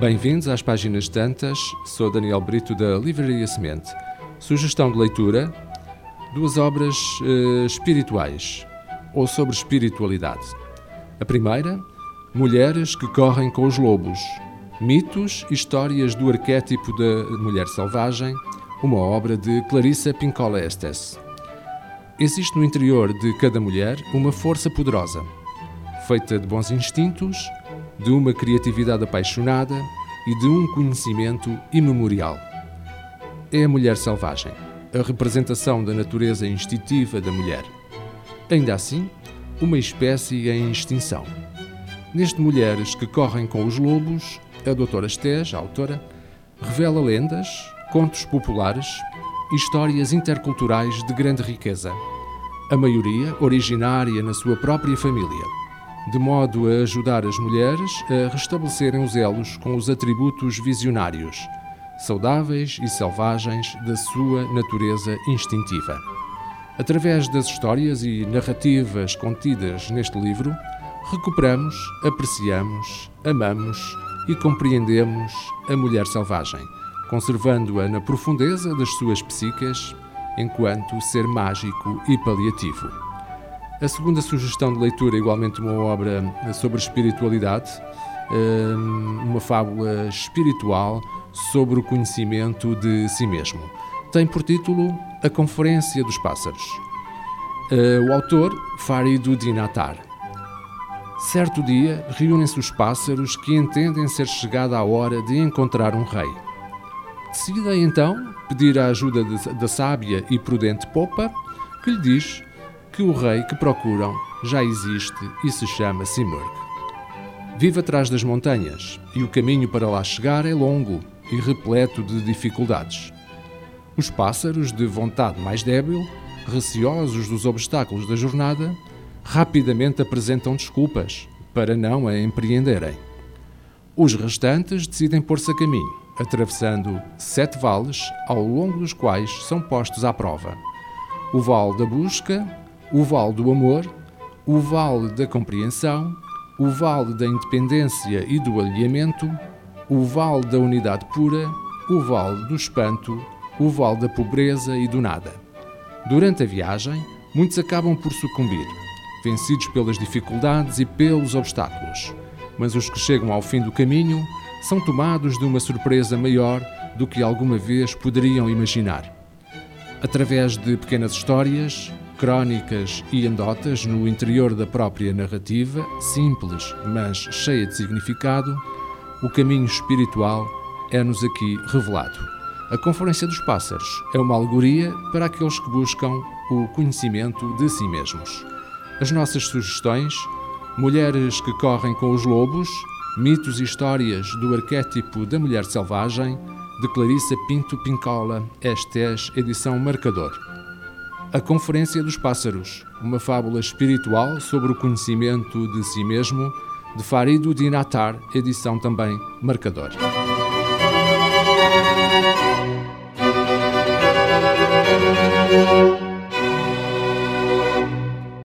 Bem-vindos às páginas tantas. Sou Daniel Brito da Livraria Semente. Sugestão de leitura: duas obras uh, espirituais ou sobre espiritualidade. A primeira, Mulheres que correm com os lobos. Mitos e histórias do arquétipo da mulher selvagem, uma obra de Clarissa Pincola Estes. Existe no interior de cada mulher uma força poderosa, feita de bons instintos, de uma criatividade apaixonada e de um conhecimento imemorial. É a mulher selvagem, a representação da natureza instintiva da mulher. Ainda assim, uma espécie em extinção. Neste Mulheres que Correm com os Lobos, a doutora Estés, a autora, revela lendas, contos populares histórias interculturais de grande riqueza, a maioria originária na sua própria família, de modo a ajudar as mulheres a restabelecerem os elos com os atributos visionários, saudáveis e selvagens da sua natureza instintiva. Através das histórias e narrativas contidas neste livro, recuperamos, apreciamos, amamos e compreendemos a mulher selvagem, conservando-a na profundeza das suas psicas enquanto ser mágico e paliativo. A segunda sugestão de leitura, igualmente uma obra sobre espiritualidade, hum, uma fábula espiritual sobre o conhecimento de si mesmo. Tem por título A Conferência dos Pássaros. Uh, o autor, Farid Dinatar. Certo dia, reúnem-se os pássaros que entendem ser chegada a hora de encontrar um rei. Decidem então pedir a ajuda da sábia e prudente Popa, que lhe diz que o rei que procuram já existe e se chama Simurg. Vive atrás das montanhas e o caminho para lá chegar é longo e repleto de dificuldades. Os pássaros, de vontade mais débil, receosos dos obstáculos da jornada, rapidamente apresentam desculpas para não a empreenderem. Os restantes decidem pôr-se a caminho, atravessando sete vales ao longo dos quais são postos à prova: o vale da busca, o vale do amor, o vale da compreensão, o vale da independência e do alinhamento, o vale da unidade pura, o vale do espanto, o vale da pobreza e do nada. Durante a viagem, muitos acabam por sucumbir, vencidos pelas dificuldades e pelos obstáculos. Mas os que chegam ao fim do caminho são tomados de uma surpresa maior do que alguma vez poderiam imaginar. Através de pequenas histórias, crónicas e andotas no interior da própria narrativa, simples mas cheia de significado, o caminho espiritual é-nos aqui revelado. A Conferência dos Pássaros é uma alegoria para aqueles que buscam o conhecimento de si mesmos. As nossas sugestões: Mulheres que correm com os lobos, mitos e histórias do arquétipo da mulher selvagem, de Clarissa Pinto Pincola, Estes, edição Marcador. A Conferência dos Pássaros, uma fábula espiritual sobre o conhecimento de si mesmo, de Farido Dinatar, edição também Marcador.